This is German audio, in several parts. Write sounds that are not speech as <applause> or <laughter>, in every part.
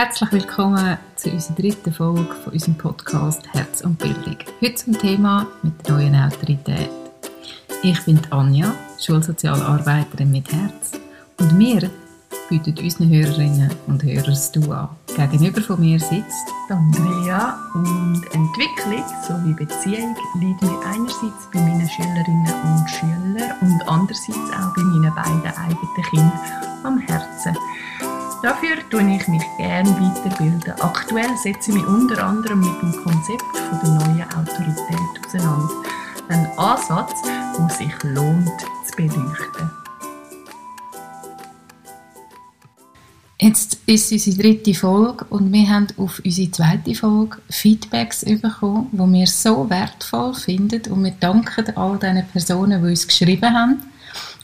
Herzlich willkommen zu unserer dritten Folge von unserem Podcast Herz und Bildung. Heute zum Thema mit der neuen Autorität. Ich bin Anja, Schulsozialarbeiterin mit Herz und wir bieten unseren Hörerinnen und Hörern das Du an. Gegenüber von mir sitzt Andrea und Entwicklung sowie Beziehung liegt mir einerseits bei meinen Schülerinnen und Schülern und andererseits auch bei meinen beiden eigenen Kindern am Herzen. Dafür tue ich mich gerne weiterbilden. Aktuell setze ich mich unter anderem mit dem Konzept von der neuen Autorität auseinander. Ein Ansatz, der sich lohnt zu beleuchten. Jetzt ist unsere dritte Folge und wir haben auf unsere zweite Folge Feedbacks bekommen, die wir so wertvoll finden und wir danken all diesen Personen, die uns geschrieben haben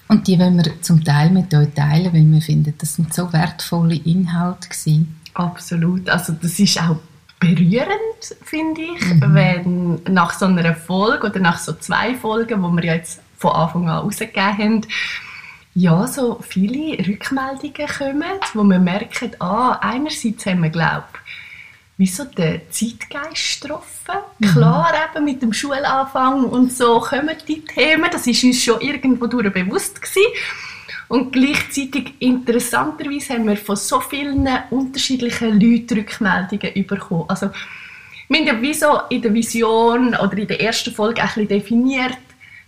und die wollen wir zum Teil mit euch teilen, weil wir finden, das sind so wertvolle Inhalte gewesen. Absolut. Also das ist auch berührend, finde ich, mhm. wenn nach so einer Folge oder nach so zwei Folgen, wo wir jetzt von Anfang an rausgegeben haben, ja, so viele Rückmeldungen kommen, wo wir merken, ah, einerseits haben wir, glaube wie so den Zeitgeist getroffen. Mhm. Klar, eben mit dem Schulanfang und so kommen die Themen, das ist uns schon irgendwo durch bewusst gewesen. Und gleichzeitig, interessanterweise, haben wir von so vielen unterschiedlichen Leuten Rückmeldungen bekommen. Also, wir haben ja wie so in der Vision oder in der ersten Folge ein bisschen definiert,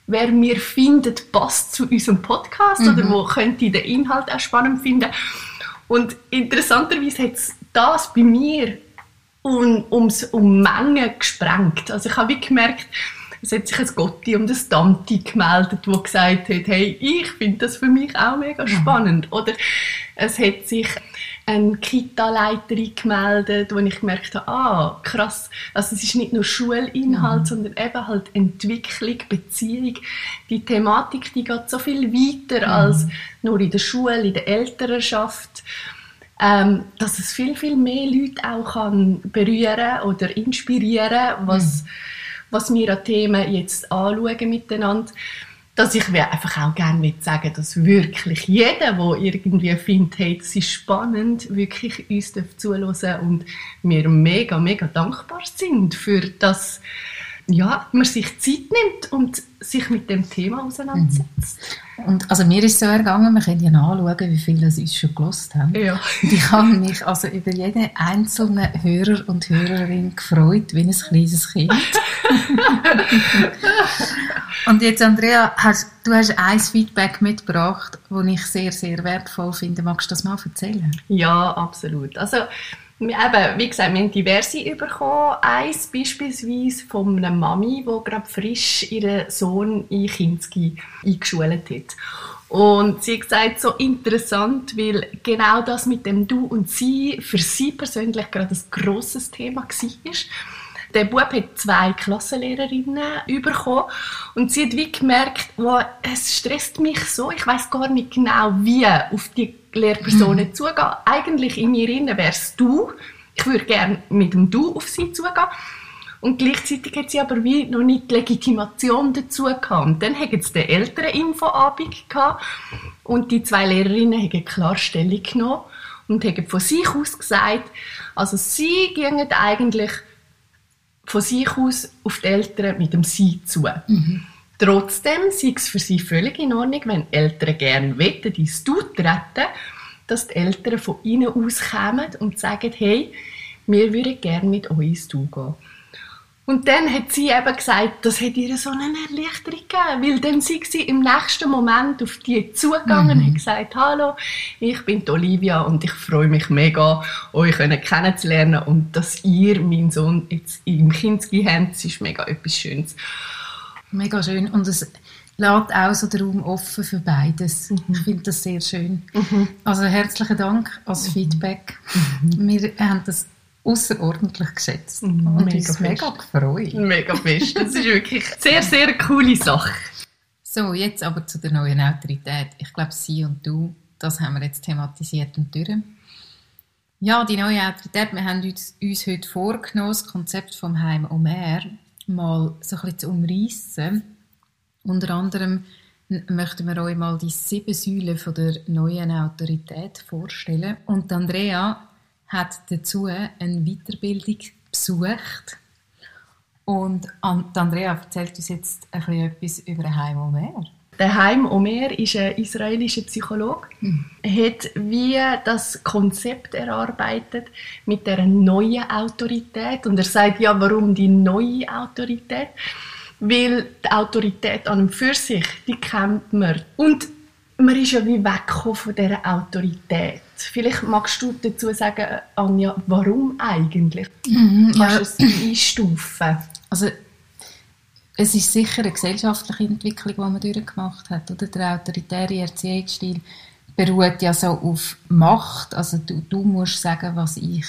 wer wir findet, passt zu unserem Podcast mhm. oder wo könnte den Inhalt auch spannend finden. Und interessanterweise hat es das bei mir um, ums, um Mengen gesprengt. Also ich habe wie gemerkt, es hat sich ein Gotti und ein Tante gemeldet, wo gesagt hat, hey, ich finde das für mich auch mega mhm. spannend. Oder es hat sich eine Kita-Leiterin gemeldet, wo ich gemerkt habe, ah, krass, also es ist nicht nur Schulinhalt, mhm. sondern eben halt Entwicklung, Beziehung. Die Thematik, die geht so viel weiter mhm. als nur in der Schule, in der Elternschaft ähm, dass es viel, viel mehr Leute auch kann berühren oder inspirieren, was, mhm. was wir an Themen jetzt anschauen miteinander. Dass ich einfach auch gerne sagen dass wirklich jeder, der irgendwie findet, hey, das ist spannend, wirklich uns zuhören und wir mega, mega dankbar sind für das, ja, man sich Zeit nimmt und sich mit dem Thema auseinandersetzt. Und also mir ist so ergangen, wir können ja nachschauen, wie viele das uns schon gelost haben. Ja. Und ich habe mich also über jeden einzelnen Hörer und Hörerin gefreut, wie ein kleines Kind. <laughs> und jetzt, Andrea, hast, du hast ein Feedback mitgebracht, das ich sehr, sehr wertvoll finde. Magst du das mal erzählen? Ja, absolut. Also Eben, wie gesagt, wir haben diverse bekommen. Eins beispielsweise von einer Mami, die gerade frisch ihren Sohn in Kinski eingeschult hat. Und sie hat gesagt, so interessant, weil genau das mit dem Du und Sie für sie persönlich gerade ein grosses Thema war. Der Bub hat zwei Klassenlehrerinnen bekommen und sie hat wie gemerkt, wow, es stresst mich so, ich weiß gar nicht genau, wie auf die Lehrpersonen mhm. zugehen. Eigentlich in mir wäre es du. Ich würde gerne mit dem Du auf sie zugehen. Und gleichzeitig hat sie aber wie noch nicht die Legitimation dazu gehabt. Und dann hatten sie den Elterninfoabend gehabt und die zwei Lehrerinnen haben klar Stellung genommen und haben von sich aus gesagt, also sie gingen eigentlich von sich aus auf die Eltern mit dem Sie zu. Mhm. Trotzdem sei es für sie völlig in Ordnung, wenn Eltern gerne wetten, ins Du treten, dass die Eltern von ihnen aus kommen und sagen, hey, wir würden gerne mit euch ins Du gehen. Und dann hat sie eben gesagt, das hat ihr so eine Erleichterung gegeben, weil dann sind sie im nächsten Moment auf die zugegangen mhm. und gesagt, hallo, ich bin Olivia und ich freue mich mega, euch kennenzulernen und dass ihr meinen Sohn jetzt im Kinski habt, das ist mega etwas Schönes. Mega schön und es lässt auch so den Raum offen für beides. Mhm. Ich finde das sehr schön. Mhm. Also herzlichen Dank als Feedback. Mhm. Wir haben das außerordentlich geschätzt mhm. und mega uns mega gefreut. Mega fest. Das ist wirklich eine <laughs> sehr, sehr coole Sache. So, jetzt aber zu der neuen Autorität. Ich glaube, Sie und du, das haben wir jetzt thematisiert und durch. Ja, die neue Autorität, wir haben uns, uns heute vorgenommen, das Konzept vom Heim Omer mal so ein bisschen zu umreissen unter anderem möchten wir euch mal die sieben Säulen von der neuen Autorität vorstellen. Und Andrea, hat dazu eine Weiterbildung besucht. Und Andrea erzählt uns jetzt ein bisschen etwas über Heim Omer. Der Heim Omer ist ein israelischer Psychologe. Mhm. Er hat wie das Konzept erarbeitet mit der neuen Autorität. Und er sagt ja, warum die neue Autorität? Weil die Autorität an und für sich, die kennt man. Und man ist ja wie weggekommen von dieser Autorität. Vielleicht magst du dazu sagen, Anja, warum eigentlich? Mhm, Kannst du ja. es einstufen? Also, es ist sicher eine gesellschaftliche Entwicklung, die man durchgemacht hat. Oder? Der autoritäre Erziehungsstil beruht ja so auf Macht. Also du, du musst sagen, was ich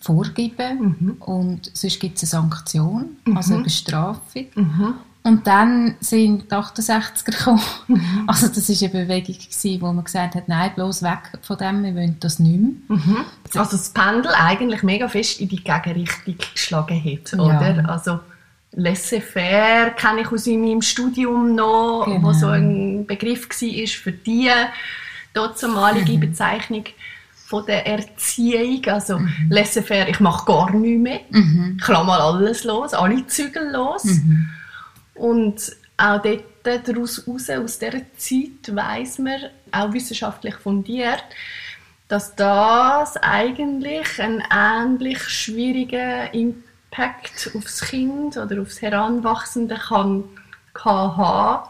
vorgebe mhm. und sonst gibt es eine Sanktion, mhm. also eine Bestrafung. Mhm. Und dann sind die 68er gekommen. Mhm. Also das war eine Bewegung, gewesen, wo man gesagt hat, nein, bloß weg von dem, wir wollen das nicht mehr. Mhm. Also das Pendel eigentlich mega fest in die Gegenrichtung geschlagen hat, ja. oder? Also Laissez-faire kenne ich aus meinem Studium noch, genau. wo so ein Begriff war für die damalige mhm. Bezeichnung von der Erziehung. Also mhm. Laissez-faire, ich mache gar nichts mehr. Mhm. Ich lasse mal alles los, alle Zügel los. Mhm. Und auch dort daraus raus, aus dieser Zeit weiß man, auch wissenschaftlich fundiert, dass das eigentlich ein ähnlich schwieriger Impact aufs Kind oder aufs Heranwachsende kann, kann haben,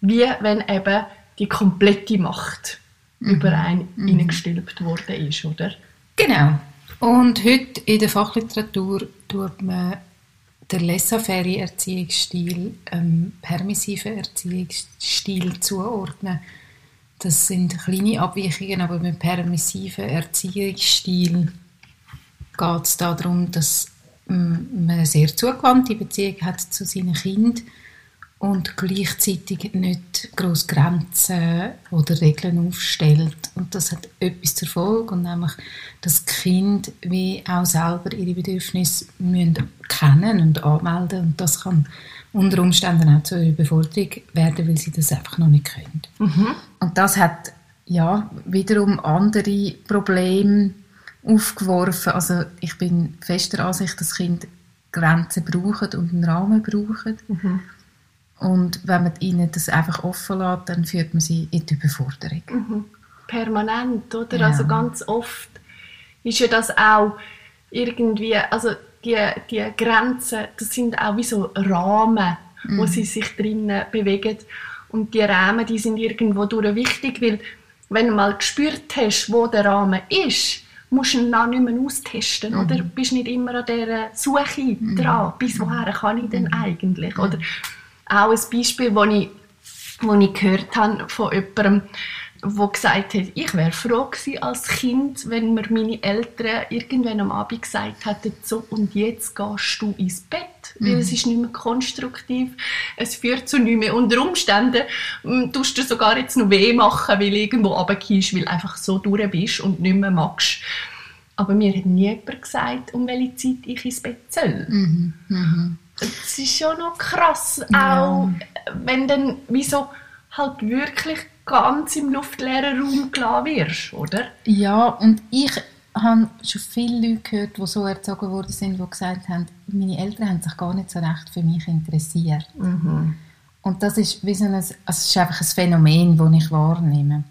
wie wenn eben die komplette Macht mhm. über einen mhm. hineingestülpt worden ist, oder? Genau. Und heute in der Fachliteratur tut man der laissez-faire Erziehungsstil ähm, permissiven Erziehungsstil zuordnen. Das sind kleine Abweichungen, aber mit permissiven Erziehungsstil geht es darum, dass ähm, man eine sehr zugewandte Beziehung hat zu seinen Kindern und gleichzeitig nicht groß Grenzen oder Regeln aufstellt. Und das hat etwas zur Folge, und nämlich, dass Kind wie auch selber ihre Bedürfnisse müssen kennen und anmelden und das kann unter Umständen auch zu einer Überforderung werden, weil sie das einfach noch nicht können. Mhm. Und das hat ja wiederum andere Probleme aufgeworfen. Also ich bin fester Ansicht, dass Kinder Grenzen brauchen und einen Rahmen brauchen. Mhm. Und wenn man ihnen das einfach offen lässt, dann führt man sie in die Überforderung. Mhm. Permanent, oder? Ja. Also ganz oft ist ja das auch irgendwie, also die, die Grenzen, das sind auch wie so Rahmen, mhm. wo sie sich drinnen bewegen. Und die Rahmen, die sind irgendwo durch wichtig, weil wenn du mal gespürt hast, wo der Rahmen ist, musst du ihn dann nicht mehr austesten, mhm. oder? Bist nicht immer an dieser Suche mhm. dran, bis woher kann ich denn mhm. eigentlich, oder? Auch ein Beispiel, das ich, das ich gehört habe von jemandem, der gesagt hat, ich wäre froh gewesen als Kind, wenn mir meine Eltern irgendwann am Abend gesagt hätten, so und jetzt gehst du ins Bett, weil mhm. es ist nicht mehr konstruktiv, es führt zu nichts mehr. Unter Umständen ähm, tust du sogar jetzt noch weh machen, weil du irgendwo runtergehst, weil du einfach so durch bist und nicht mehr magst. Aber mir hat nie jemand gesagt, um welche Zeit ich ins Bett soll. Mhm. Mhm es ist schon noch krass, ja. auch wenn dann wieso halt wirklich ganz im luftleeren Raum gelassen wirst, oder? Ja, und ich habe schon viele Leute gehört, die so erzogen worden sind, die gesagt haben, meine Eltern haben sich gar nicht so recht für mich interessiert. Mhm. Und das ist, wie so ein, also es ist einfach ein Phänomen, das ich wahrnehme.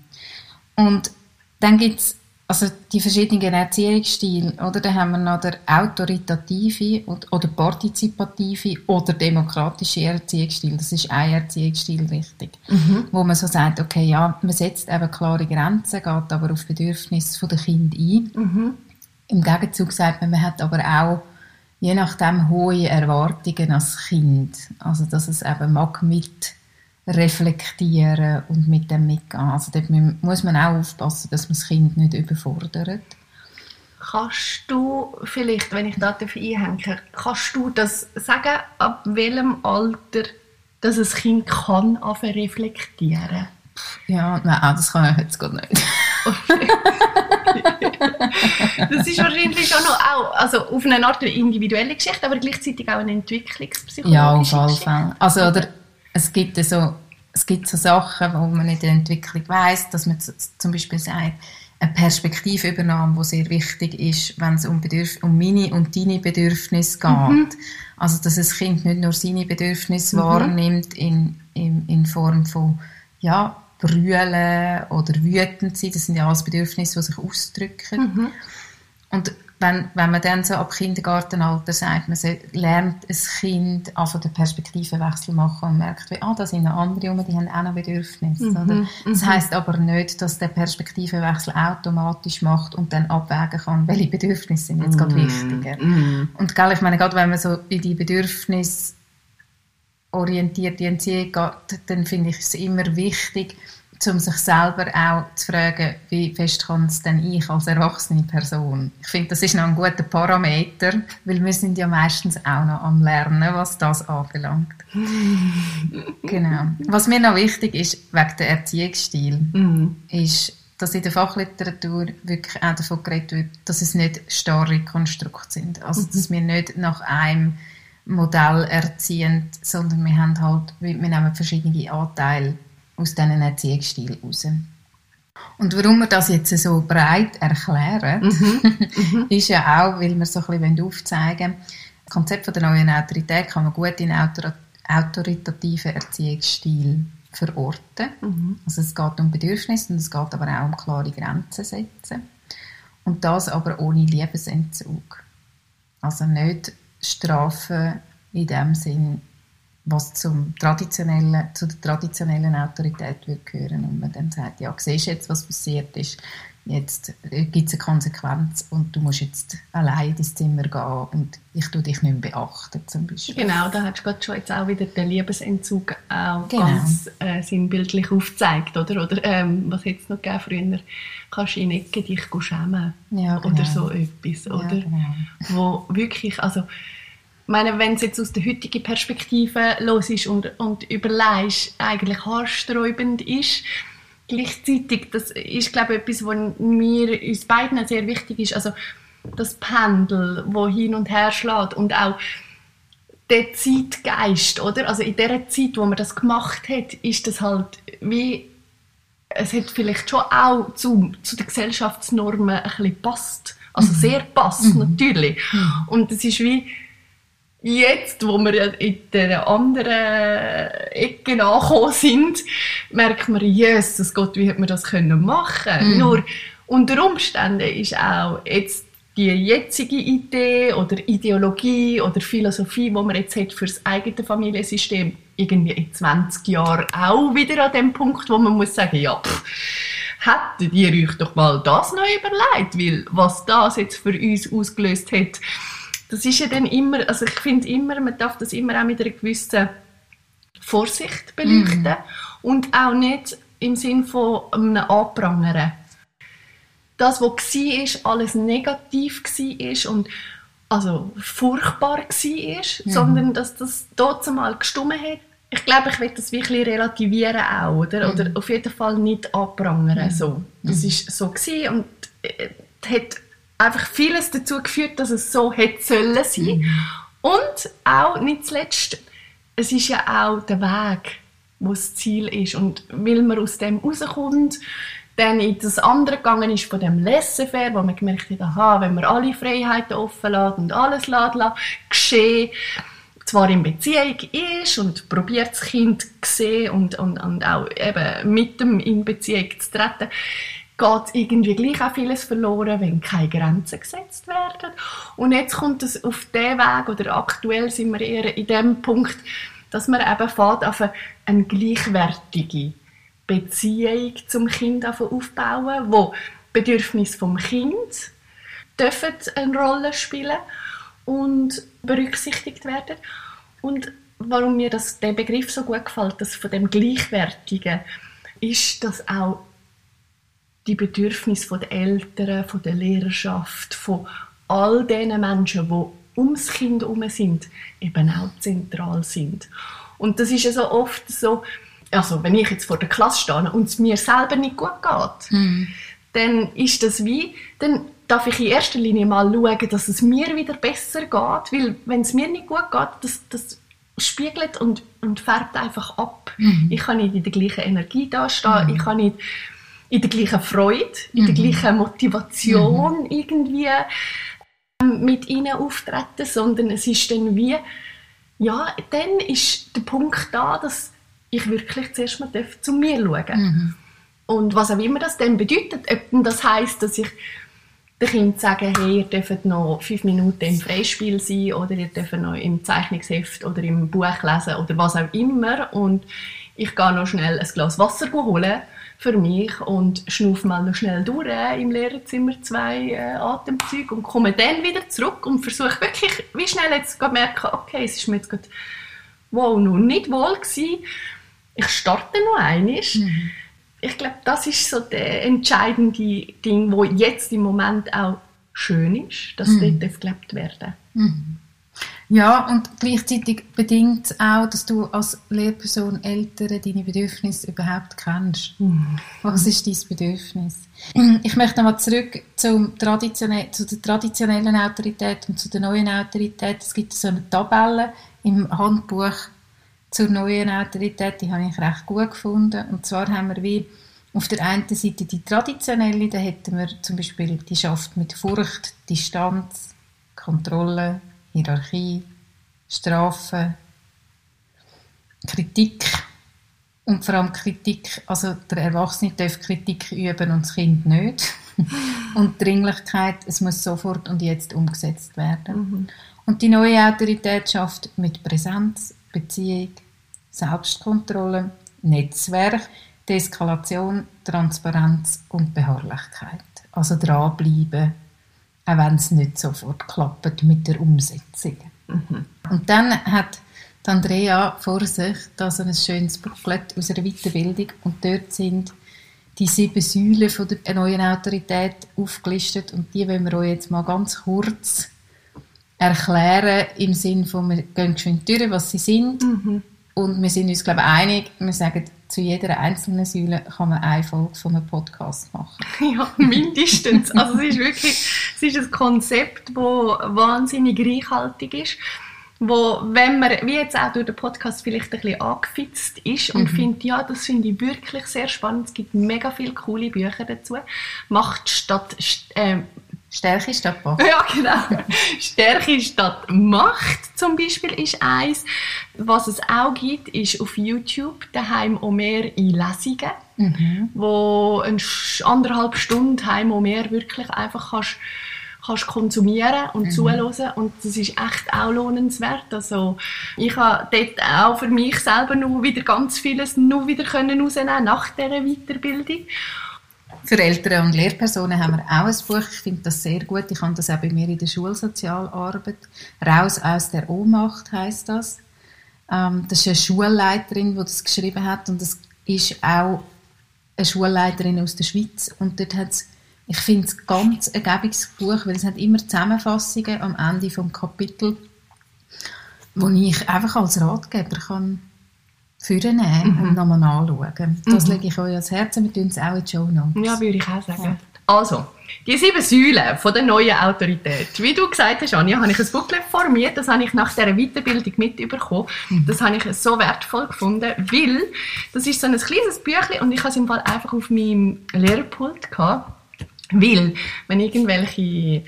Und dann gibt es also die verschiedenen Erziehungsstile, oder? Da haben wir noch der autoritative oder partizipative oder demokratische Erziehungsstil. Das ist ein Erziehungsstil richtig. Mhm. Wo man so sagt, okay, ja, man setzt eben klare Grenzen, geht aber auf Bedürfnisse der Kinder ein. Mhm. Im Gegenzug sagt man, man hat aber auch je nachdem hohe Erwartungen als Kind. Also, dass es eben mag mit reflektieren und mit dem mitgehen. Also dort muss man auch aufpassen, dass man das Kind nicht überfordert. Kannst du vielleicht, wenn ich da einhänge, kannst du das sagen, ab welchem Alter dass ein Kind kann reflektieren Ja, nein, das kann ich jetzt gar nicht. das ist wahrscheinlich schon noch auch, also auf eine Art eine individuelle Geschichte, aber gleichzeitig auch eine entwicklungspsychologische Ja, auf alle Fälle. Also, oder, es gibt so, es gibt so Sachen, wo man in der Entwicklung weiß, dass man zum Beispiel sagt, eine Perspektivübernahme, die sehr wichtig ist, wenn es um, Bedürf um meine und deine Bedürfnisse geht. Mhm. Also, dass das Kind nicht nur seine Bedürfnisse mhm. wahrnimmt in, in, in Form von, ja, brüllen oder wütend sein. Das sind ja alles Bedürfnisse, die sich ausdrücken. Mhm. Und wenn, wenn man dann so ab Kindergartenalter sagt, man lernt ein Kind einfach den Perspektivenwechsel machen und merkt, wie, ah, da sind noch andere um, die haben auch noch Bedürfnisse. Mhm. Oder? Das mhm. heisst aber nicht, dass der Perspektivenwechsel automatisch macht und dann abwägen kann, welche Bedürfnisse sind jetzt mhm. gerade wichtiger. Mhm. Und gell, ich meine, gerade wenn man so in die Bedürfnisse orientierte Erziehung geht, dann finde ich es immer wichtig, um sich selber auch zu fragen, wie fest kann es denn ich als erwachsene Person? Ich finde, das ist noch ein guter Parameter, weil wir sind ja meistens auch noch am Lernen, was das anbelangt. <laughs> genau. Was mir noch wichtig ist, wegen der Erziehungsstil, mhm. ist, dass in der Fachliteratur wirklich auch davon geredet wird, dass es nicht starre Konstrukte sind. Also, dass wir nicht nach einem Modell erziehen, sondern wir haben halt, wir nehmen verschiedene Anteile aus diesen Erziehungsstil raus. Und warum wir das jetzt so breit erklären, mhm. <laughs> Mhm. ist ja auch, weil wir so ein bisschen aufzeigen wollen, das Konzept von der neuen Autorität kann man gut in autor autoritativen Erziehungsstil verorten. Mhm. Also es geht um Bedürfnisse und es geht aber auch um klare Grenzen setzen. Und das aber ohne Liebesentzug. Also nicht Strafen in dem Sinn, was zum traditionellen, zu der traditionellen Autorität würde gehören und man dann sagt, ja, siehst jetzt, was passiert ist, jetzt gibt es eine Konsequenz und du musst jetzt allein ins Zimmer gehen und ich tue dich nicht mehr beachten, zum Beispiel. Genau, da hast du gerade schon jetzt auch wieder den Liebesentzug auch genau. ganz äh, sinnbildlich aufgezeigt, oder? Oder ähm, was hätte es noch gegeben früher? Kannst du in Ecke dich schämen ja, genau. oder so etwas, oder? Ja, genau. Wo wirklich, also meine, wenn es jetzt aus der heutigen Perspektive los ist und, und überlegst, eigentlich haarsträubend ist, gleichzeitig, das ist, glaube ich, etwas, was mir, uns beiden sehr wichtig ist, also das Pendel, wo hin und her schlägt und auch der Zeitgeist, oder? Also in der Zeit, wo man das gemacht hat, ist das halt wie es hat vielleicht schon auch zu, zu den Gesellschaftsnormen ein bisschen passt. Also mhm. sehr passt, mhm. natürlich. Und es ist wie, Jetzt, wo wir ja in der anderen Ecke angekommen sind, merkt man, Jesus Gott, wie hat man das können machen? Mhm. Nur unter Umständen ist auch jetzt die jetzige Idee oder Ideologie oder Philosophie, die man jetzt hat für das eigene Familiensystem, irgendwie in 20 Jahren auch wieder an dem Punkt, wo man muss sagen, ja, pff, hättet ihr euch doch mal das noch überlegt, weil was das jetzt für uns ausgelöst hat, das ist ja dann immer, also ich finde immer, man darf das immer auch mit einer gewissen Vorsicht beleuchten mm. und auch nicht im Sinn von einem Anprangern. Das, was war, alles negativ war und also furchtbar war, mm. sondern dass das dort mal gestummen hat. Ich glaube, ich will das wirklich relativieren auch, oder? Mm. Oder auf jeden Fall nicht anprangern. Mm. So. Das war so gewesen und äh, hat einfach vieles dazu geführt, dass es so hätte sollen sein. Mhm. Und auch nicht zuletzt, es ist ja auch der Weg, wo das Ziel ist. Und weil man aus dem rauskommt, dann in das andere gegangen ist von dem Laissez-faire, wo man gemerkt hat, aha, wenn man alle Freiheiten offen lässt und alles lässt, lässt geschehen, zwar in Beziehung ist und probiert das Kind zu sehen und, und, und auch eben mit dem in Beziehung zu treten, geht irgendwie gleich auch vieles verloren, wenn keine Grenzen gesetzt werden. Und jetzt kommt es auf den Weg, oder aktuell sind wir eher in dem Punkt, dass man eben fährt auf eine gleichwertige Beziehung zum Kind aufbauen, wo Bedürfnisse vom Kind dürfen eine Rolle spielen und berücksichtigt werden. Und warum mir das, der Begriff so gut gefällt, das von dem Gleichwertigen, ist, dass auch die Bedürfnisse der Eltern, von der Lehrerschaft, von all den Menschen, die ums Kind herum sind, eben auch zentral sind. Und das ist ja so oft so, also wenn ich jetzt vor der Klasse stehe und es mir selber nicht gut geht, mhm. dann ist das wie, dann darf ich in erster Linie mal schauen, dass es mir wieder besser geht, weil wenn es mir nicht gut geht, das, das spiegelt und, und färbt einfach ab. Mhm. Ich kann nicht in der gleichen Energie dastehen, mhm. ich kann nicht in der gleichen Freude, in der gleichen Motivation irgendwie ähm, mit ihnen auftreten, sondern es ist dann wie, ja, dann ist der Punkt da, dass ich wirklich zuerst mal zu mir schauen darf. Mhm. Und was auch immer das dann bedeutet, ob das heißt, dass ich den Kindern sage, hey, ihr dürft noch fünf Minuten im Freispiel sein oder ihr dürft noch im Zeichnungsheft oder im Buch lesen oder was auch immer und ich gehe noch schnell ein Glas Wasser holen für mich und schnaufe mal noch schnell durch im Lehrerzimmer zwei äh, Atemzüge und komme dann wieder zurück und versuche wirklich, wie schnell jetzt gerade merken, okay, es ist mir jetzt gerade wow, noch nicht wohl gewesen. Ich starte noch einiges. Mhm. Ich glaube, das ist so der entscheidende Ding, wo jetzt im Moment auch schön ist, dass Mhm. dort gelebt werden Ja, und gleichzeitig bedingt es auch, dass du als Lehrperson Eltern deine Bedürfnisse überhaupt kennst. Was ist dein Bedürfnis? Ich möchte nochmal zurück zum traditionell, zu der traditionellen Autorität und zu der neuen Autorität. Es gibt so eine Tabelle im Handbuch zur neuen Autorität, die habe ich recht gut gefunden. Und zwar haben wir wie auf der einen Seite die traditionelle, da hätten wir zum Beispiel die schafft mit Furcht, Distanz, Kontrolle, Hierarchie, Strafe, Kritik und vor allem Kritik, also der Erwachsene darf Kritik üben und das Kind nicht. <laughs> und Dringlichkeit, es muss sofort und jetzt umgesetzt werden. Und die neue Autorität schafft mit Präsenz, Beziehung, Selbstkontrolle, Netzwerk, Deeskalation, Transparenz und Beharrlichkeit. Also dranbleiben, auch wenn es nicht sofort klappt mit der Umsetzung. Und dann hat Andrea vor sich da so ein schönes Booklet aus einer Weiterbildung und dort sind die sieben Säulen von der neuen Autorität aufgelistet und die wollen wir euch jetzt mal ganz kurz erklären im Sinne von, wir gehen geschwind durch, was sie sind. Und wir sind uns, glaube ich, einig, wir sagen, zu jeder einzelnen Säule kann man eine Folge von einem Podcast machen. <laughs> Ja, mindestens. Also es ist wirklich es ist ein Konzept, das wahnsinnig reichhaltig ist, wo, wenn man, wie jetzt auch durch den Podcast vielleicht ein bisschen angefitzt ist und findet, ja, das finde ich wirklich sehr spannend, es gibt mega viele coole Bücher dazu, Macht statt, äh, Stärke statt Macht. ja, genau. Stärke statt Macht zum Beispiel ist eins. Was es auch gibt, ist auf YouTube daheim mehr in Lesungen, wo eine anderthalb Stunden heim mehr wirklich einfach kannst kannst konsumieren und zuhören und das ist echt auch lohnenswert. Also ich habe dort auch für mich selber noch wieder ganz vieles noch wieder können rausnehmen nach dieser Weiterbildung. Für Eltern und Lehrpersonen haben wir auch ein Buch. Ich finde das sehr gut. Ich habe das auch bei mir in der Schulsozialarbeit. Raus aus der Ohnmacht heißt das. Ähm, das ist eine Schulleiterin, die das geschrieben hat und das ist auch eine Schulleiterin aus der Schweiz und dort hat ich finde es ganz ein gäbiges Buch, weil es hat immer Zusammenfassungen am Ende vom Kapitel, wo ich einfach als Ratgeber kann vornehmen und nochmal nachschauen. Das lege ich euch ans Herz. Wir tun es auch in die Show Notes. Ja, würde ich auch sagen. Also, die sieben Säulen von der neuen Autorität. Wie du gesagt hast, Anja, habe ich ein Booklet formiert. Das habe ich nach dieser Weiterbildung mitbekommen. Das habe ich so wertvoll gefunden, weil das ist so ein kleines Büchlein und ich habe es im Fall einfach auf meinem Lehrpult gehabt. Weil, wenn irgendwelche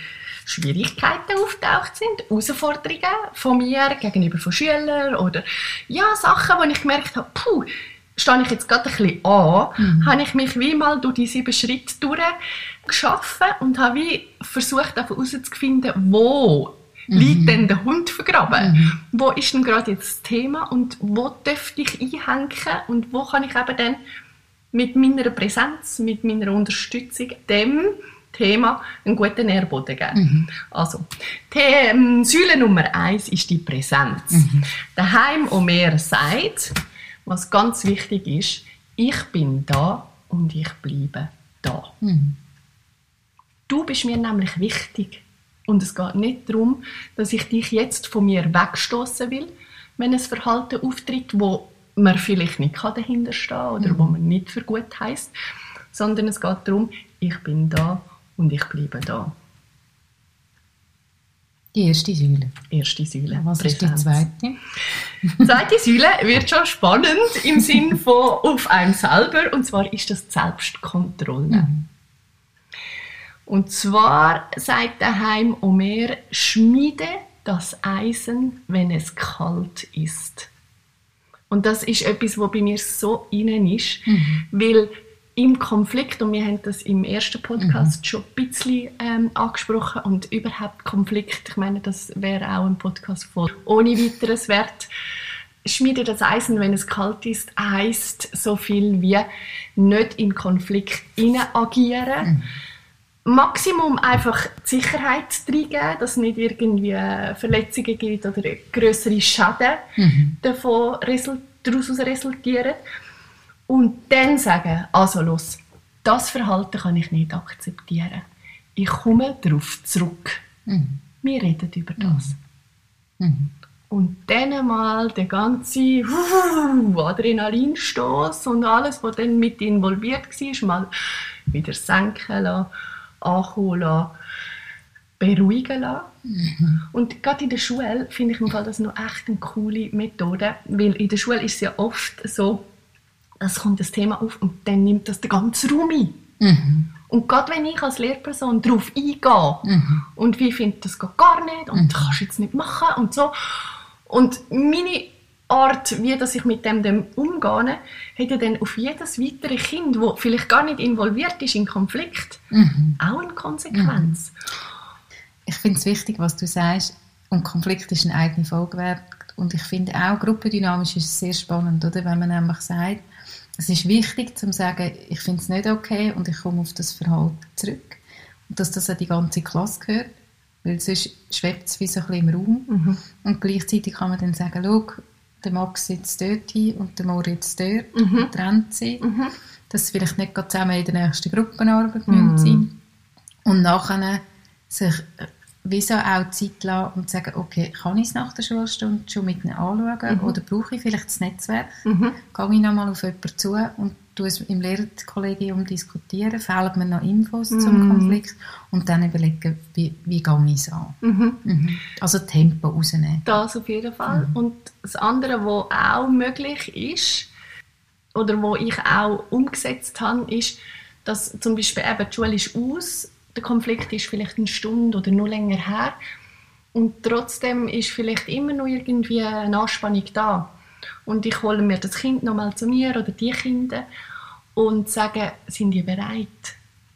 Schwierigkeiten auftaucht sind, Herausforderungen von mir gegenüber von Schülern oder ja, Sachen, wo ich gemerkt habe, puh, stehe ich jetzt gerade ein bisschen an, habe ich mich wie mal durch die sieben Schritte durchgeschaffen und habe wie versucht, herauszufinden, wo liegt denn der Hund vergraben? Wo ist denn gerade jetzt das Thema und wo dürfte ich einhängen und wo kann ich eben dann mit meiner Präsenz, mit meiner Unterstützung dem Thema einen guten Nährboden geben. Also, die, ähm, Säule Nummer eins ist die Präsenz. Daheim Omer sagt, was ganz wichtig ist, ich bin da und ich bleibe da. Du bist mir nämlich wichtig. Und es geht nicht darum, dass ich dich jetzt von mir wegstoßen will, wenn ein Verhalten auftritt, wo man vielleicht nicht kann dahinter stehen oder wo man nicht für gut heißt, sondern es geht darum, ich bin da und ich bleibe da. Die erste Säule. Erste Säule. Was ist die Präsenz. zweite? Die <laughs> zweite Säule wird schon spannend im Sinn von auf einem selber und zwar ist das Selbstkontrolle. Und zwar sagt daheim Omer, schmiede das Eisen, wenn es kalt ist. Und das ist etwas, was bei mir so innen ist, weil im Konflikt, und wir haben das im ersten Podcast schon ein bisschen ähm, angesprochen, und überhaupt Konflikt, ich meine, das wäre auch ein Podcast voll ohne weiteres wert. Schmiede das Eisen, wenn es kalt ist, heißt so viel wie nicht in Konflikt agieren. Maximum einfach die Sicherheit reingeben, dass es nicht irgendwie Verletzungen gibt oder größere Schäden davon result daraus resultieren. Und dann sagen, also los, das Verhalten kann ich nicht akzeptieren. Ich komme darauf zurück. Mhm. Wir reden über das. Mhm. Und dann mal der ganze Adrenalinstoß und alles, was dann mit involviert war, mal wieder senken lassen, ankommen lassen, beruhigen lassen. Und gerade in der Schule finde ich im Fall das noch echt eine coole Methode, weil in der Schule ist es ja oft so, es kommt das Thema auf und dann nimmt das den ganzen Raum ein. Mhm. Und gerade wenn ich als Lehrperson darauf eingehe und wie finde, das geht gar nicht und das kannst du jetzt nicht machen und so. Und meine Art, wie dass ich mit dem, dem umgehe, hat ja dann auf jedes weitere Kind, das vielleicht gar nicht involviert ist in Konflikt, Mhm. auch eine Konsequenz. Ich finde es wichtig, was du sagst. Und Konflikt ist eine eigene Folge wert. Und ich finde auch, gruppendynamisch ist sehr spannend, oder? wenn man einfach sagt, es ist wichtig zu sagen, ich finde es nicht okay und ich komme auf das Verhalten zurück. Und dass das an die ganze Klasse gehört. Weil sonst schwebt es wie so ein bisschen im Raum. Mhm. Und gleichzeitig kann man dann sagen, schau, der Max sitzt dort hin und der Moritz dort Mhm. und trennt sie. Mhm. Dass sie vielleicht nicht zusammen in der nächsten Gruppenarbeit müssen sein Und nachher sich äh, wie so auch Zeit lassen und sagen, okay, kann ich es nach der Schulstunde schon mit ihnen anschauen oder brauche ich vielleicht das Netzwerk? Mhm. Gehe ich nochmal auf jemanden zu und tue es im Lehrerkollegium diskutieren, fehlen mir noch Infos zum Konflikt und dann überlegen, wie, wie gehe ich es an. Mhm. Mhm. Also Tempo rausnehmen. Das auf jeden Fall. Und das andere, was auch möglich ist, oder wo ich auch umgesetzt habe, ist, dass zum Beispiel eben die Schule ist aus, der Konflikt ist vielleicht eine Stunde oder noch länger her und trotzdem ist vielleicht immer noch irgendwie eine Anspannung da. Und ich hole mir das Kind nochmal zu mir oder die Kinder und sage, sind ihr bereit,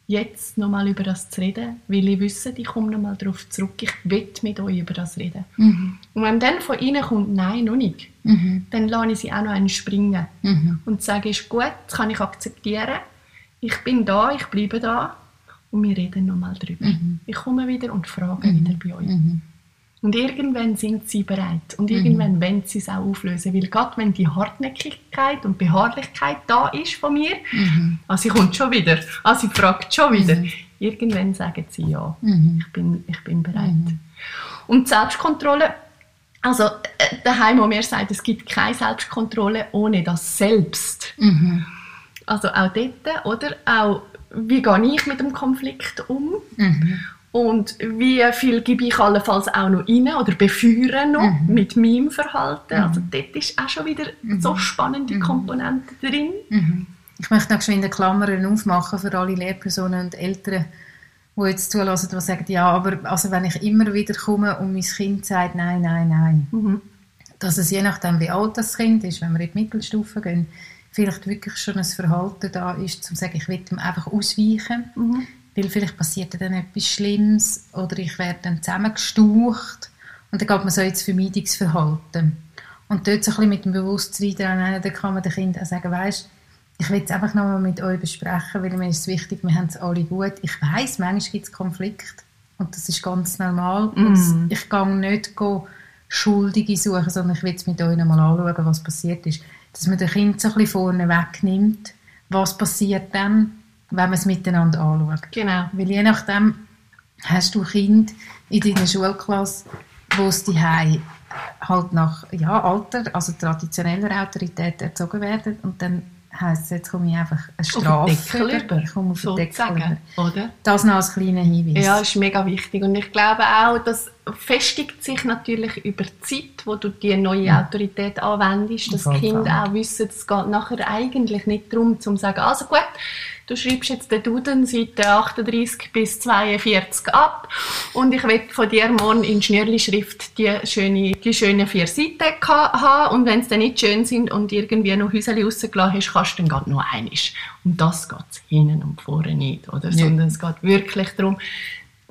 jetzt nochmal über das zu reden? Weil ich wisse, ich komme nochmal darauf zurück, ich will mit euch über das reden. Mhm. Und wenn dann von ihnen kommt, nein, noch nicht, Mhm. dann lasse ich sie auch noch einen springen Mhm. und sage, ist gut, das kann ich akzeptieren. Ich bin da, ich bleibe da und wir reden nochmal drüber. Mhm. Ich komme wieder und frage wieder bei euch. Mhm. Und irgendwann sind sie bereit und irgendwann wollen sie es auch auflösen, weil gerade wenn die Hartnäckigkeit und Beharrlichkeit da ist von mir, Mhm. also sie kommt schon wieder, also sie fragt schon wieder, irgendwann sagen sie ja, Mhm. ich bin, ich bin bereit. Und Selbstkontrolle, also äh, daheim, wo mir sagt, es gibt keine Selbstkontrolle ohne das Selbst. Mhm. Also auch dort, oder? Auch, wie gehe ich mit dem Konflikt um? Mhm. Und wie viel gebe ich allenfalls auch noch rein oder befeuere noch mit meinem Verhalten? Also dort ist auch schon wieder so spannende Komponente drin. Mhm. Ich möchte noch schnell in Klammern aufmachen für alle Lehrpersonen und Eltern, die jetzt zulassen, die sagen, ja, aber also wenn ich immer wieder komme und mein Kind sagt, nein, nein, nein, Mhm. dass es je nachdem, wie alt das Kind ist, wenn wir in die Mittelstufe gehen, vielleicht wirklich schon ein Verhalten da ist, zum zu sagen, ich will ihm einfach ausweichen, Mhm. weil vielleicht passiert dann etwas Schlimmes oder ich werde dann zusammengestaucht und dann geht man so ins Vermeidungsverhalten. Und dort so ein bisschen mit dem Bewusstsein dran, dann kann man den Kindern auch sagen, weisst, ich will es einfach nochmal mit euch besprechen, weil mir ist es wichtig, wir haben es alle gut. Ich weiss, manchmal gibt es Konflikte und das ist ganz normal. Und ich gehe nicht go Schuldige suchen, sondern ich will es mit euch nochmal anschauen, was passiert ist. Dass man den Kind so ein bisschen vorne wegnimmt, was passiert dann, wenn man es miteinander anschaut. Genau. Weil je nachdem hast du Kind in deiner Schulklasse, wo es die halt nach ja, Alter, also traditioneller Autorität erzogen werden und dann heisst, jetzt komme ich einfach eine Strafe über, Ich komme auf den Deckel über. oder? Das noch als kleiner Hinweis. Ja, ist mega wichtig. Und ich glaube auch, das festigt sich natürlich über die Zeit, wo du die neue Autorität anwendest, dass Kinder Fall. auch wissen, es geht nachher eigentlich nicht darum, zu sagen, also gut, du schreibst jetzt den Duden Seite 38 bis 42 ab und ich will von dir morgen in Schnürli-Schrift die, schöne, die schönen vier Seiten haben und wenn sie dann nicht schön sind und irgendwie noch Häuschen rausgelassen hast, kannst du dann gerade noch einiges. Und das geht hinten und vorne nicht, oder? Ja. Sondern es geht wirklich darum,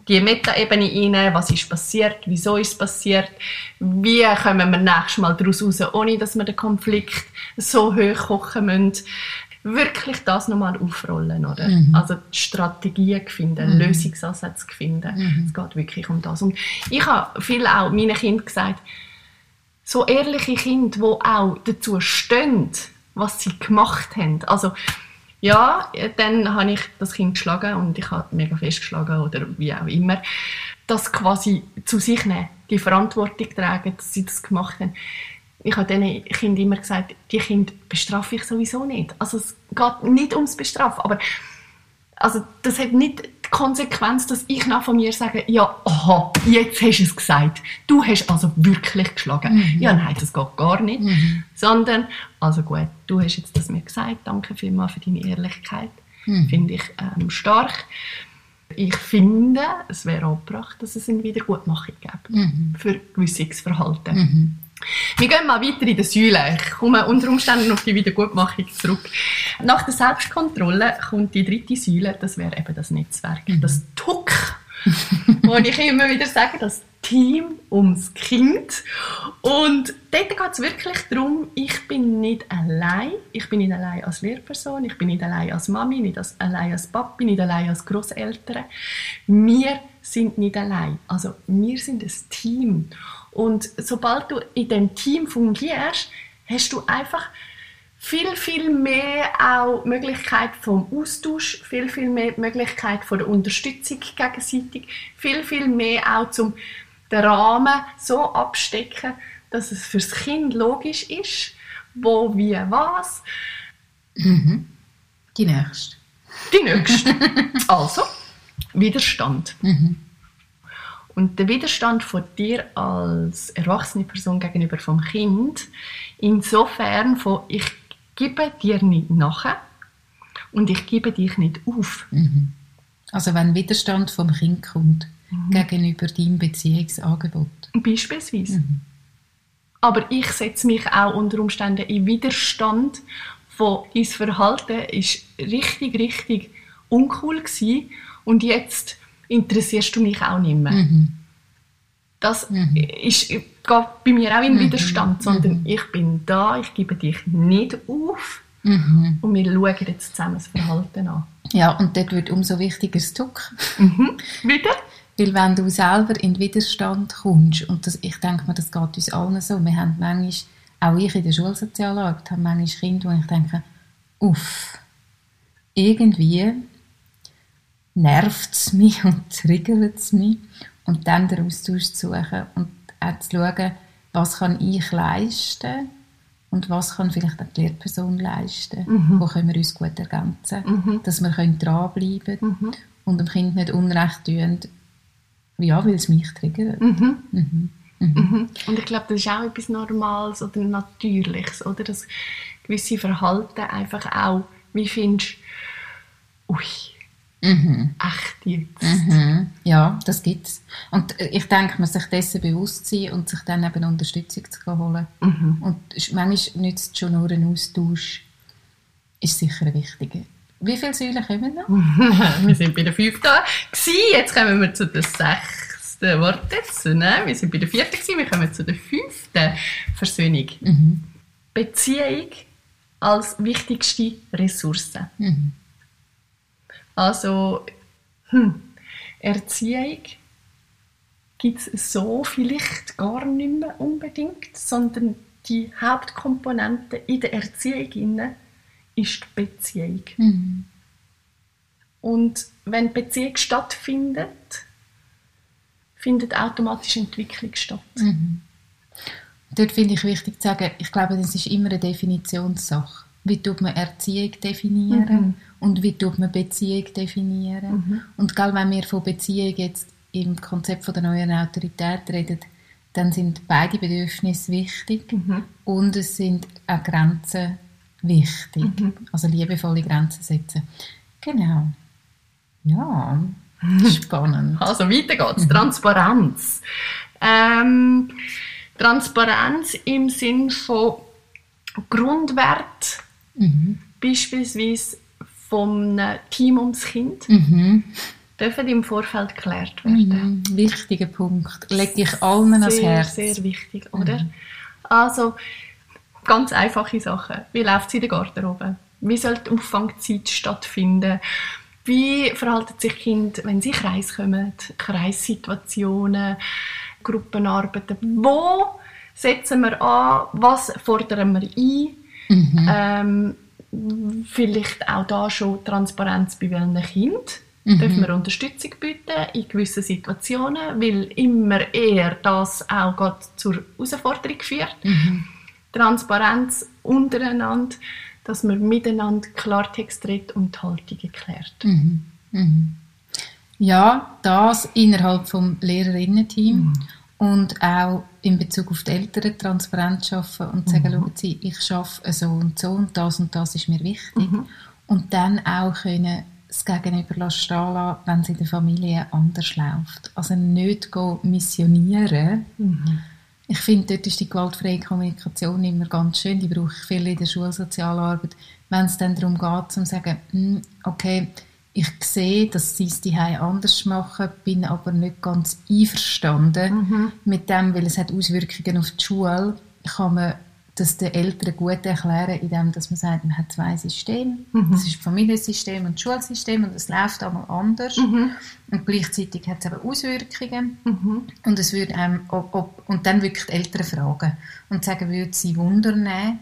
die Metaebene rein, was ist passiert, wieso ist es passiert, wie kommen wir nächstes Mal daraus raus, ohne dass wir den Konflikt so hoch kochen müssen. Wirklich das nochmal aufrollen, oder? Mhm. Also Strategien finden, Lösungsansätze finden. Mhm. Es geht wirklich um das. Und ich habe viel auch meinen Kindern gesagt, so ehrliche Kinder, die auch dazu stehen, was sie gemacht haben. Also, ja, dann habe ich das Kind geschlagen und ich habe mega fest geschlagen oder wie auch immer. Das quasi zu sich nehmen, die Verantwortung tragen, dass sie das gemacht haben. Ich habe diesen Kindern immer gesagt, die Kinder bestrafe ich sowieso nicht. Also es geht nicht ums Bestrafen, aber also das hat nicht die Konsequenz, dass ich nach von mir sage, ja, aha, jetzt hast du es gesagt. Du hast also wirklich geschlagen. Ja, nein, das geht gar nicht. Sondern, also gut, du hast jetzt das mir gesagt, danke vielmals für deine Ehrlichkeit. Finde ich ähm, stark. Ich finde, es wäre angebracht, dass es eine Wiedergutmachung gibt für gewisses Verhalten. Wir gehen mal weiter in die Säule. Ich komme unter Umständen auf die Wiedergutmachung zurück. Nach der Selbstkontrolle kommt die dritte Säule, das wäre eben das Netzwerk, das TUK. <laughs> Und ich immer wieder sage, das Team ums Kind. Und dort geht es wirklich darum, ich bin nicht allein. Ich bin nicht allein als Lehrperson, ich bin nicht allein als Mami, nicht als, allein als Papi, nicht allein als Großeltern. Wir sind nicht allein. Also wir sind ein Team. Und sobald du in dem Team fungierst, hast du einfach viel, viel mehr auch Möglichkeit vom Austausch, viel, viel mehr Möglichkeit von der Unterstützung gegenseitig, viel, viel mehr auch zum den Rahmen so abstecken, dass es fürs Kind logisch ist, wo, wie, was. Die nächste. Die nächste. <laughs> also, Widerstand. Mhm. Und der Widerstand von dir als erwachsene Person gegenüber vom Kind, insofern von ich gebe dir nicht nach und ich gebe dich nicht auf. Also wenn Widerstand vom Kind kommt Mhm. gegenüber deinem Beziehungsangebot. Beispielsweise. Aber ich setze mich auch unter Umständen in Widerstand von dein Verhalten ist richtig, richtig uncool gewesen und jetzt interessierst du mich auch nicht mehr. Mhm. Das ist, geht bei mir auch in Widerstand, sondern ich bin da, ich gebe dich nicht auf Mhm. und wir schauen jetzt zusammen das Verhalten an. Ja, und dort wird umso wichtiger das Tuck. Wieder? Weil wenn du selber in Widerstand kommst, und das, ich denke mir, das geht uns allen so, wir haben manchmal, auch ich in der Schulsozialarbeit, habe manchmal Kinder, wo ich denke, uff, irgendwie nervt es mich <laughs> und triggert es mich. Und dann den Austausch zu suchen und auch zu schauen, was kann ich leisten und was kann vielleicht auch die Lehrperson leisten. Wo können wir uns gut ergänzen, dass wir können dranbleiben können und dem Kind nicht Unrecht tun, ja, weil es mich triggert. Mhm. Und ich glaube, das ist auch etwas Normales oder Natürliches, oder? Das gewisse Verhalten einfach auch, wie findest du, ui, echt jetzt? Mhm. Ja, das gibt es. Und äh, ich denke, man sich dessen bewusst sein und sich dann eben Unterstützung zu holen. Und es- manchmal nützt schon nur ein Austausch, ist sicher wichtiger. Wie viele Säulen kommen noch? <laughs> wir sind bei der fünften gewesen, jetzt kommen wir zu der sechsten, warte jetzt, nein, wir sind bei der vierten gewesen, wir kommen zu der fünften Versöhnung. Beziehung als wichtigste Ressource. Also, hm, Erziehung gibt es so vielleicht gar nicht mehr unbedingt, sondern die Hauptkomponente in der Erziehung inne ist die Beziehung. Und wenn Beziehung stattfindet, findet automatisch Entwicklung statt. Dort finde ich wichtig zu sagen, ich glaube, das ist immer eine Definitionssache. wie tut man Erziehung definieren Mhm. Und wie tut man Beziehung definieren. Mhm. Und gell, wenn wir von Beziehung jetzt im Konzept von der neuen Autorität reden, dann sind beide Bedürfnisse wichtig Mhm. und es sind auch Grenzen wichtig. Mhm. Also liebevolle Grenzen setzen. Genau. Ja, <laughs> spannend. Also weiter geht's. Transparenz. Ähm, Transparenz im Sinn von Grundwert, Mhm. beispielsweise vom Team ums Kind, Mhm. dürfen im Vorfeld geklärt werden. Mhm. Wichtiger Punkt. Leg dich allen ans sehr, Herz. sehr wichtig, oder? Also, ganz einfache Sachen. Wie läuft es in der Garderobe? Wie soll die Auffangzeit stattfinden? Wie verhalten sich Kinder, wenn sie Kreis kommen? Kreissituationen, Gruppenarbeiten. Wo setzen wir an? Was fordern wir ein? Mhm. Ähm, vielleicht auch da schon Transparenz bei welchen Kind. Mhm. Dürfen wir Unterstützung bieten in gewissen Situationen, weil immer eher das auch gerade zur Herausforderung führt. Mhm. Transparenz untereinander, dass man miteinander Klartext redet und die Haltungen klärt. Mhm. Mhm. Ja, das innerhalb vom Lehrerinnen-Team und auch in Bezug auf die Eltern transparent schaffen und sagen, schauen Sie, ich schaffe so und so und das und das ist mir wichtig. Und dann auch können das Gegenüber lassen, wenn es in der Familie anders läuft. Also nicht missionieren. Ich finde, dort ist die gewaltfreie Kommunikation immer ganz schön. Die brauche ich viel in der Schulsozialarbeit. Wenn es dann darum geht, zu sagen, hm, okay, ich sehe, dass sie es die anders machen, bin aber nicht ganz einverstanden mit dem, weil es hat Auswirkungen auf die Schule. Kann man das den Eltern gut erklären, indem dass man sagt, man hat zwei Systeme. Das ist das Familiensystem und das Schulsystem und es läuft einmal anders. Und gleichzeitig hat es aber Auswirkungen. Und, es würde einem, ob, ob, und dann wirklich die Eltern fragen und sagen, würde sie Wunder nehmen,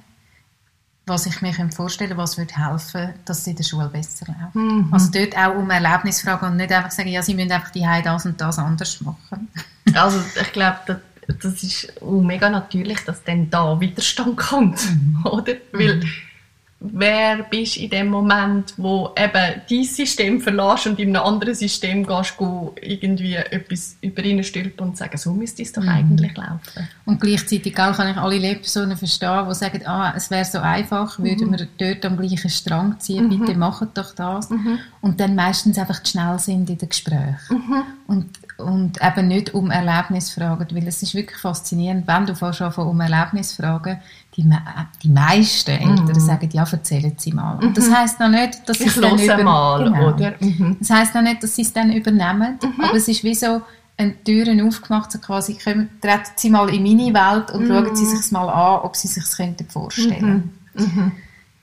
was ich mir vorstellen könnte, was würde helfen, dass es in der Schule besser läuft. Mhm. Also dort auch um Erlebnisfragen und nicht einfach sagen, ja, sie müssen einfach die das und das anders machen. <laughs> Also ich glaube, das, das ist auch mega natürlich, dass dann da Widerstand kommt, oder? Weil wer bist in dem Moment, wo eben dein System verlässt und in einem anderen System gehst, go irgendwie etwas über ihn stülpen und sagen, so müsste es doch eigentlich laufen. Und gleichzeitig auch kann ich alle Lehrpersonen verstehen, die sagen, ah, es wäre so einfach, würden wir dort am gleichen Strang ziehen, bitte macht doch das. Und dann meistens einfach zu schnell sind in den Gesprächen. Und, und eben nicht um Erlebnis fragen, weil es ist wirklich faszinierend, wenn du fast von um Erlebnis fragen, die, me- die meisten Eltern sagen, ja, erzählen sie mal. Und das heisst noch nicht, dass sie es dann über- mal, Genau. oder? Mhm. Das heisst noch nicht, dass sie es dann übernehmen, aber es ist wie so eine Türen aufgemacht, so quasi, kommen, treten sie mal in meine Welt und schauen sie sich mal an, ob sie sich es vorstellen könnten.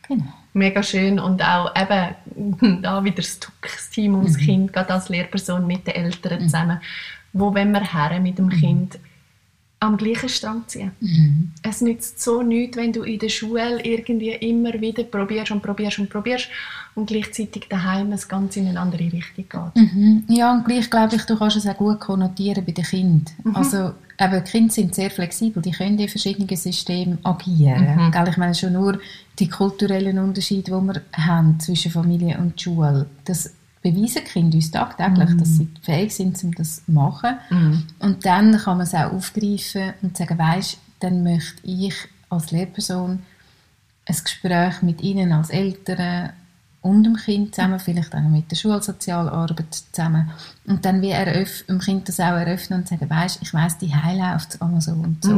Genau. Mega schön. Und auch eben <laughs> da wieder das TUX-Team ums Kind, gerade als Lehrperson mit den Eltern zusammen. Wo wenn wir her mit dem Kind am gleichen Strang ziehen. Es nützt so nichts, wenn du in der Schule irgendwie immer wieder probierst und probierst und probierst und gleichzeitig daheim es ganz in eine andere Richtung geht. Mhm. Ja, und gleich glaube ich, du kannst es auch gut konnotieren bei den Kindern. Also, eben, Kinder sind sehr flexibel, die können in verschiedenen Systemen agieren. Gell, Ich meine schon nur die kulturellen Unterschiede, die wir haben zwischen Familie und Schule. Das beweisen die Kinder uns tagtäglich, dass sie fähig sind, um das zu machen. Und dann kann man es auch aufgreifen und sagen, weisst, dann möchte ich als Lehrperson ein Gespräch mit Ihnen als Eltern und dem Kind zusammen, vielleicht auch mit der Schulsozialarbeit zusammen. Und dann wie eröff dem Kind das auch eröffnen und sagen, weisst, ich weiss, die Heim läuft einmal so und so.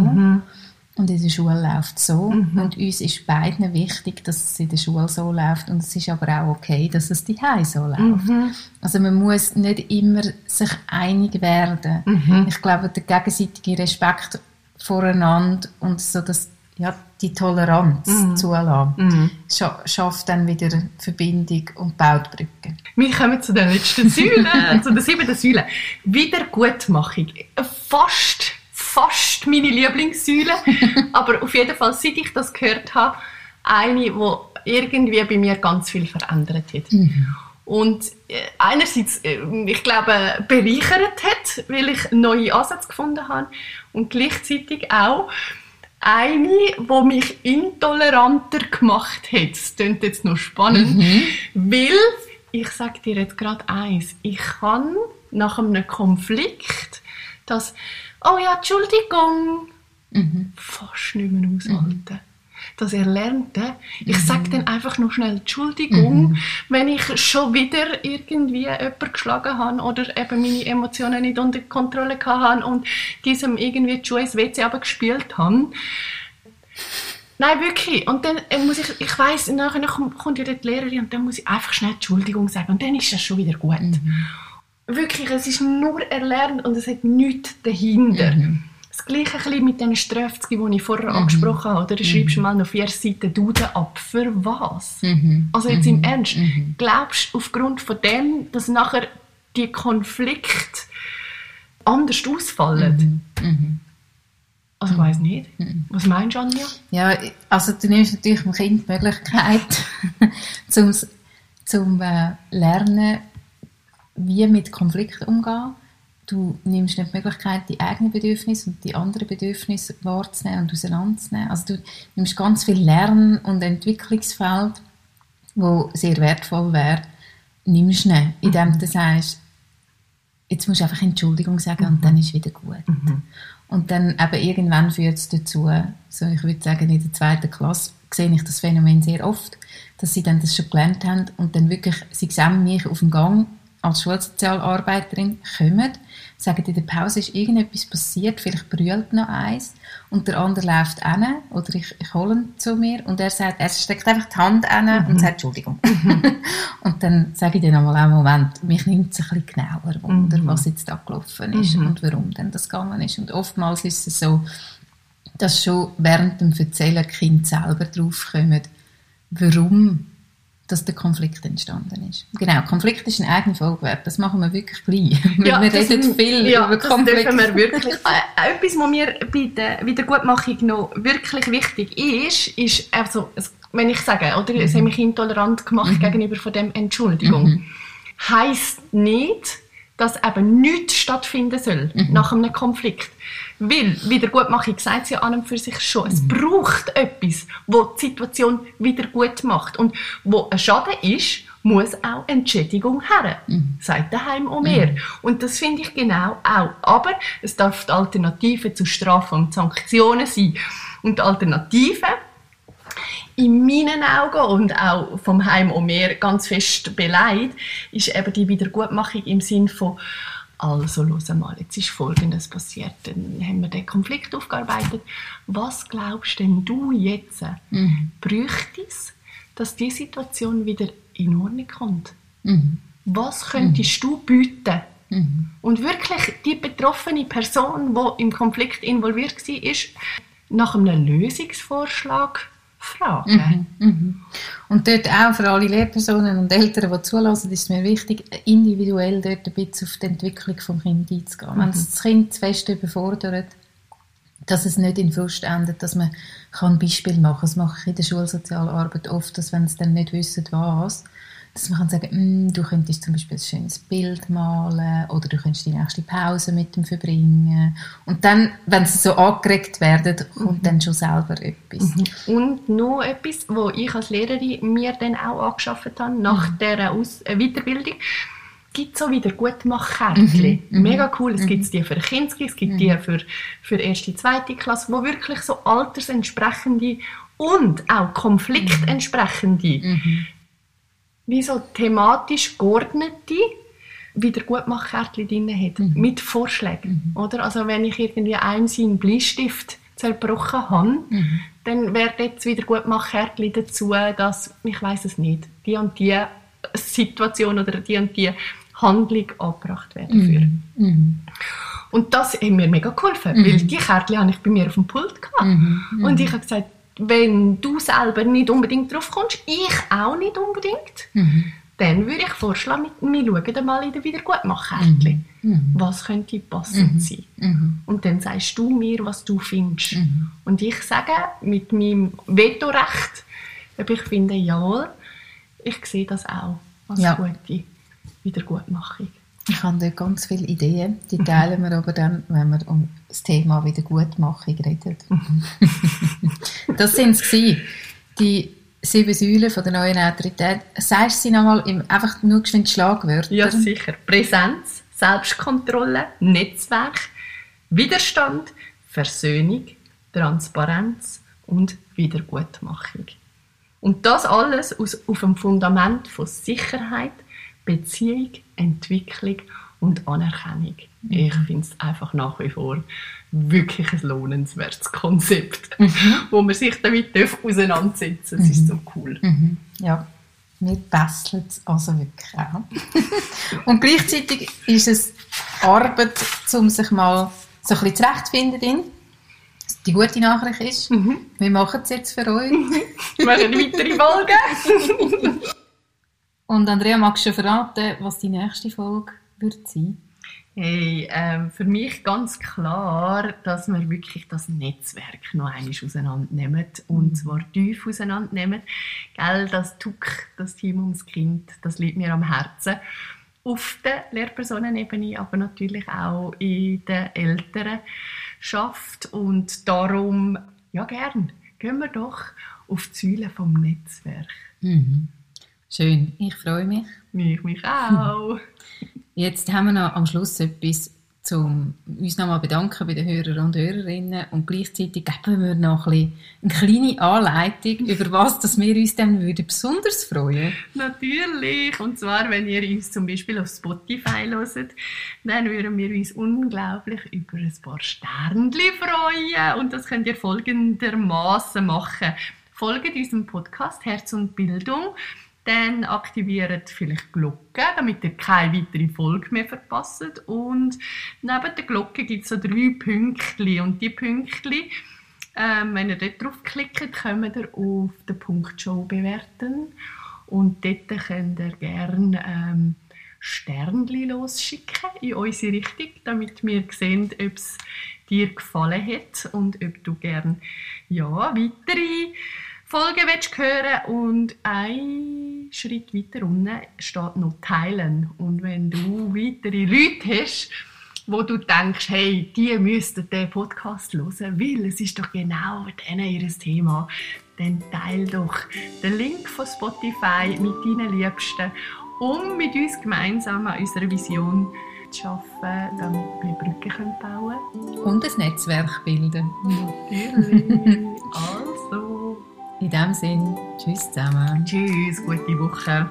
Und in der Schule läuft so. Und uns ist beiden wichtig, dass es in der Schule so läuft. Und es ist aber auch okay, dass es die so läuft. Also man muss nicht immer sich einig werden. Ich glaube, der gegenseitige Respekt voreinander und so das, ja, die Toleranz zulassen, scha schafft dann wieder Verbindung und baut Brücken. Wir kommen zu der letzten Säule, <laughs> zu der siebten Säule. Wiedergutmachung. Fast, fast meine Lieblingssäule. <laughs> aber auf jeden Fall, seit ich das gehört habe, eine, die irgendwie bei mir ganz viel verändert hat. Und äh, einerseits, äh, ich glaube, bereichert hat, weil ich neue Ansätze gefunden habe und gleichzeitig auch eine, die mich intoleranter gemacht hat. Das klingt jetzt noch spannend, Mhm. weil ich sage dir jetzt gerade eins. Ich kann nach einem Konflikt das «Oh ja, Entschuldigung» Mhm. fast nicht mehr aushalten. Das Erlernte. Ich sage dann einfach noch schnell Entschuldigung, wenn ich schon wieder irgendwie jemanden geschlagen habe oder eben meine Emotionen nicht unter Kontrolle hatte und diesem irgendwie die Schuhe ins WC abgespielt habe. Nein, wirklich. Und dann äh, muss ich, ich weiss, nachher kommt ja die Lehrerin und dann muss ich einfach schnell Entschuldigung sagen und dann ist das schon wieder gut. Wirklich, es ist nur erlernt und es hat nichts dahinter. Das gleiche ein mit diesen Strafzügen, die ich vorher angesprochen habe. Oder? Du schreibst mal noch vier Seiten Duden ab. Für was? Mhm. Also jetzt im Ernst. Glaubst du aufgrund von dem, dass nachher die Konflikte anders ausfallen? Mhm. Also ich weiss nicht. Was meinst du, Anja? Ja, also du nimmst natürlich dem Kind die Möglichkeit, <laughs> zum, zum äh, Lernen, wie mit Konflikten umgehen. Du nimmst nicht die Möglichkeit, die eigenen Bedürfnisse und die anderen Bedürfnisse wahrzunehmen und auseinanderzunehmen. Also du nimmst ganz viel Lern- und Entwicklungsfeld, wo sehr wertvoll wäre, nimmst du nicht, indem du sagst, jetzt musst du einfach Entschuldigung sagen und dann ist wieder gut. Und dann eben irgendwann führt es dazu, so ich würde sagen, in der zweiten Klasse sehe ich das Phänomen sehr oft, dass sie dann das schon gelernt haben und dann wirklich, sie sehen mich auf dem Gang als Schulsozialarbeiterin kommen, sagen, in der Pause ist irgendetwas passiert, vielleicht brüllt noch eins und der andere läuft hin oder ich, ich hole ihn zu mir und er sagt, er steckt einfach die Hand hin und sagt Entschuldigung. <laughs> und dann sage ich dann einmal einen Moment, mich nimmt es ein bisschen genauer Wunder, was jetzt da gelaufen ist und warum denn das gegangen ist. Und oftmals ist es so, dass schon während dem Erzählen Kinder selber draufkommen, warum dass der Konflikt entstanden ist. Genau, Konflikt ist eine eigene Folge wert. Das machen wir wirklich gleich. <laughs> Weil wir das- reden viel ja, über das Konflikt. dürfen wir wirklich. <laughs> Äh, Etwas, was mir bei der Wiedergutmachung noch wirklich wichtig ist, ist, also, wenn ich sage, oder, es hat mich intolerant gemacht gegenüber von dem Entschuldigung, heisst nicht, dass eben nichts stattfinden soll nach einem Konflikt. Weil Wiedergutmachung sagt ja an und für sich schon. Es braucht etwas, wo die Situation wieder gut macht. Und wo ein Schaden ist, muss auch Entschädigung her, sagt daheim auch mehr. Und das finde ich genau auch. Aber es darf die Alternative zu Strafen und Sanktionen sein. Und die Alternative in meinen Augen und auch vom Heim auch mehr ganz fest beleidigt, ist eben die Wiedergutmachung im Sinn von also, hör mal, jetzt ist Folgendes passiert. Dann haben wir den Konflikt aufgearbeitet. Was glaubst denn du jetzt, Mhm. bräuchte es, dass die Situation wieder in Ordnung kommt? Mhm. Was könntest du bieten? Mhm. Und wirklich die betroffene Person, die im Konflikt involviert war, ist nach einem Lösungsvorschlag fragen. Mhm. Und dort auch für alle Lehrpersonen und Eltern, die zulassen, ist es mir wichtig, individuell dort ein bisschen auf die Entwicklung des Kindes einzugehen. Wenn es das Kind zu fest überfordert, dass es nicht in Frust endet, dass man kann Beispiel machen kann. Das mache ich in der Schulsozialarbeit oft, dass wenn sie dann nicht wissen, was, dass man kann sagen, «Mm, du könntest zum Beispiel ein schönes Bild malen oder du könntest die nächste Pause mit dem verbringen. Und dann, wenn sie so angeregt werden, kommt dann schon selber etwas. Und noch etwas, wo ich als Lehrerin mir dann auch angeschafft habe, nach dieser Aus äh, Weiterbildung, gibt so wieder Gutmachkärtchen. Mega cool. Es gibt die für Kinski, es gibt die für, für erste, zweite Klasse, wo wirklich so altersentsprechende und auch konfliktentsprechende, wie so thematisch geordnete Wiedergutmachkärtchen drin hat, mit Vorschlägen. Oder? Also wenn ich irgendwie einen seinen Bleistift zerbrochen habe, dann wäre jetzt Wiedergutmachkärtchen dazu, dass, ich weiß es nicht, die und die Situation oder die und die Handlung angebracht werden für. Und das hat mir mega geholfen, weil die Kärtchen habe ich bei mir auf dem Pult gehabt. Und ich habe gesagt, wenn du selber nicht unbedingt drauf kommst, ich auch nicht unbedingt, dann würde ich vorschlagen, wir schauen dann mal in den Wiedergutmachkärtchen. Was könnte passend sein? Und dann sagst du mir, was du findest. Und ich sage mit meinem Vetorecht, ob ich finde, jawohl, ich sehe das auch als Ja. gute Wiedergutmachung. Ich habe dort ganz viele Ideen, die teilen wir aber dann, wenn wir um das Thema Wiedergutmachung reden. <laughs> das sind es die sieben Säulen von der neuen Autorität. Sagst du sie nochmal einfach nur geschwind Schlagwörter? Ja, sicher. Präsenz, Selbstkontrolle, Netzwerk, Widerstand, Versöhnung, Transparenz und Wiedergutmachung. Und das alles aus, auf dem Fundament von Sicherheit, Beziehung, Entwicklung und Anerkennung. Mhm. Ich finde es einfach nach wie vor wirklich ein lohnenswertes Konzept, <laughs> mhm. wo man sich damit auseinandersetzen darf. Das mhm. ist so cool. Mhm. Ja, mir basteln es also wirklich auch. <laughs> und gleichzeitig ist es Arbeit, um sich mal so ein bisschen zurechtzufinden. Die gute Nachricht ist, mhm. wir machen es jetzt für euch. <laughs> wir machen weitere Folgen. Und Andrea, magst du schon verraten, was die nächste Folge wird sein? Hey, ähm, für mich ganz klar, dass wir wirklich das Netzwerk noch einmal auseinandernehmen und mhm. zwar tief auseinandernehmen. Gell, das TUK, das Team ums Kind, das liegt mir am Herzen. Auf der Lehrpersonenebene, aber natürlich auch in der Elternschaft und darum, ja gern, gehen wir doch auf die Säule vom Netzwerk. Mhm. Schön, ich freue mich. Ich mich auch. <laughs> Jetzt haben wir noch am Schluss etwas, um uns nochmal bedanken bei den Hörern und Hörerinnen und gleichzeitig geben wir noch ein eine kleine Anleitung, <laughs> über was dass wir uns dann würden besonders freuen Natürlich, und zwar, wenn ihr uns zum Beispiel auf Spotify hört, dann würden wir uns unglaublich über ein paar Sternchen freuen und das könnt ihr folgendermaßen machen. Folgt unserem Podcast Herz und Bildung dann aktiviert vielleicht die Glocke, damit ihr keine weitere Folge mehr verpasst. Und neben der Glocke gibt es so drei Pünktchen. Und die Pünktchen, ähm, wenn ihr dort draufklickt, kommt ihr auf den Punkt Show bewerten. Und dort könnt ihr gerne ähm, Sternchen losschicken in unsere Richtung, damit wir sehen, ob es dir gefallen hat und ob du gerne ja, weitere Folgen willst hören und ein Schritt weiter unten steht noch Teilen. Und wenn du weitere Leute hast, wo du denkst, hey, die müssten den Podcast hören, weil es ist doch genau denen ihr Thema, dann teile doch den Link von Spotify mit deinen Liebsten, um mit uns gemeinsam an unserer Vision zu arbeiten, damit wir Brücken bauen können. Und ein Netzwerk bilden. Natürlich. <laughs> also. In dem Sinne, tschüss zusammen. Tschüss, gute Woche.